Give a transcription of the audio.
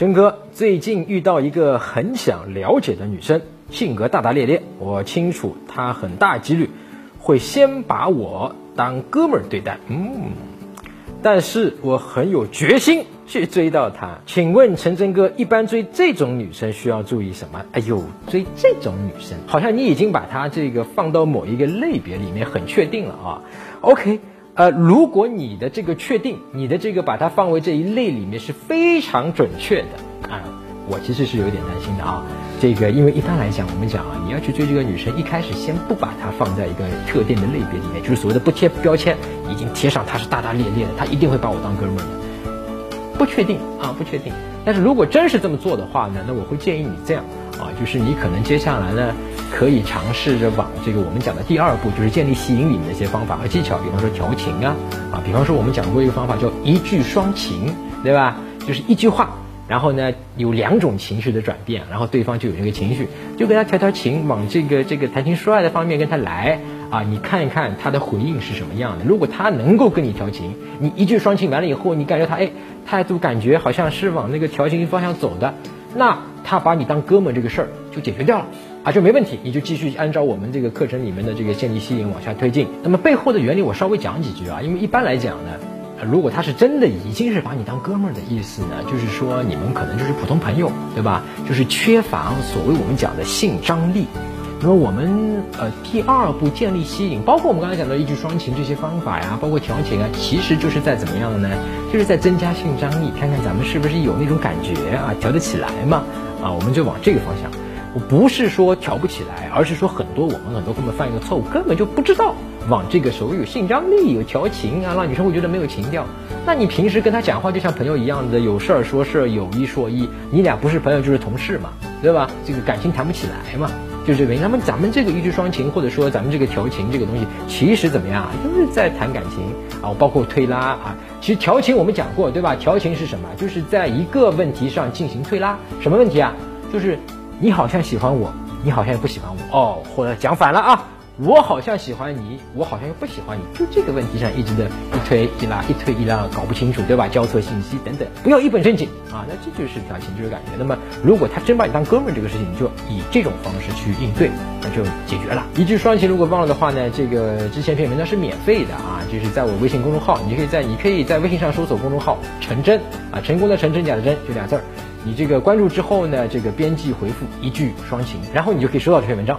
真哥最近遇到一个很想了解的女生，性格大大咧咧，我清楚她很大几率会先把我当哥们儿对待。嗯，但是我很有决心去追到她。请问陈真哥，一般追这种女生需要注意什么？哎呦，追这种女生，好像你已经把她这个放到某一个类别里面，很确定了啊。OK。呃，如果你的这个确定，你的这个把它放为这一类里面是非常准确的啊，我其实是有点担心的啊。这个因为一般来讲，我们讲啊，你要去追这个女生，一开始先不把她放在一个特定的类别里面，就是所谓的不贴标签，已经贴上她是大大咧咧的，她一定会把我当哥们儿的，不确定啊，不确定。但是如果真是这么做的话呢，那我会建议你这样啊，就是你可能接下来呢。可以尝试着往这个我们讲的第二步，就是建立吸引力的一些方法和技巧，比方说调情啊，啊，比方说我们讲过一个方法叫一句双情，对吧？就是一句话，然后呢有两种情绪的转变，然后对方就有这个情绪，就跟他调调情，往这个这个谈情说爱的方面跟他来啊，你看一看他的回应是什么样的。如果他能够跟你调情，你一句双情完了以后，你感觉他哎态度感觉好像是往那个调情方向走的，那他把你当哥们这个事儿就解决掉了。啊，就没问题，你就继续按照我们这个课程里面的这个建立吸引往下推进。那么背后的原理我稍微讲几句啊，因为一般来讲呢，如果他是真的已经是把你当哥们儿的意思呢，就是说你们可能就是普通朋友，对吧？就是缺乏所谓我们讲的性张力。那么我们呃第二步建立吸引，包括我们刚才讲的一句双情这些方法呀，包括调情啊，其实就是在怎么样呢？就是在增加性张力，看看咱们是不是有那种感觉啊，调得起来嘛？啊，我们就往这个方向。我不是说挑不起来，而是说很多我们很多根本犯一个错误，根本就不知道往这个所谓有性张力、有调情啊，让女生会觉得没有情调。那你平时跟她讲话就像朋友一样的，有事儿说事儿，有一说一，你俩不是朋友就是同事嘛，对吧？这个感情谈不起来嘛，就这个原因。那么咱们这个一句双情，或者说咱们这个调情这个东西，其实怎么样啊？就是在谈感情啊，包括推拉啊。其实调情我们讲过，对吧？调情是什么？就是在一个问题上进行推拉。什么问题啊？就是。你好像喜欢我，你好像也不喜欢我。哦，或者讲反了啊，我好像喜欢你，我好像又不喜欢你，就这个问题上一直的一推一拉，一推一拉，搞不清楚，对吧？交错信息等等，不要一本正经啊，那这就是调情，就是感觉。那么如果他真把你当哥们儿，这个事情就以这种方式去应对，那就解决了。一句双情，如果忘了的话呢，这个之前篇文章是免费的啊，就是在我微信公众号，你可以在你可以在微信上搜索公众号“陈真”啊，成功的成真假的真，就俩字儿。你这个关注之后呢，这个编辑回复一句双情，然后你就可以收到这篇文章。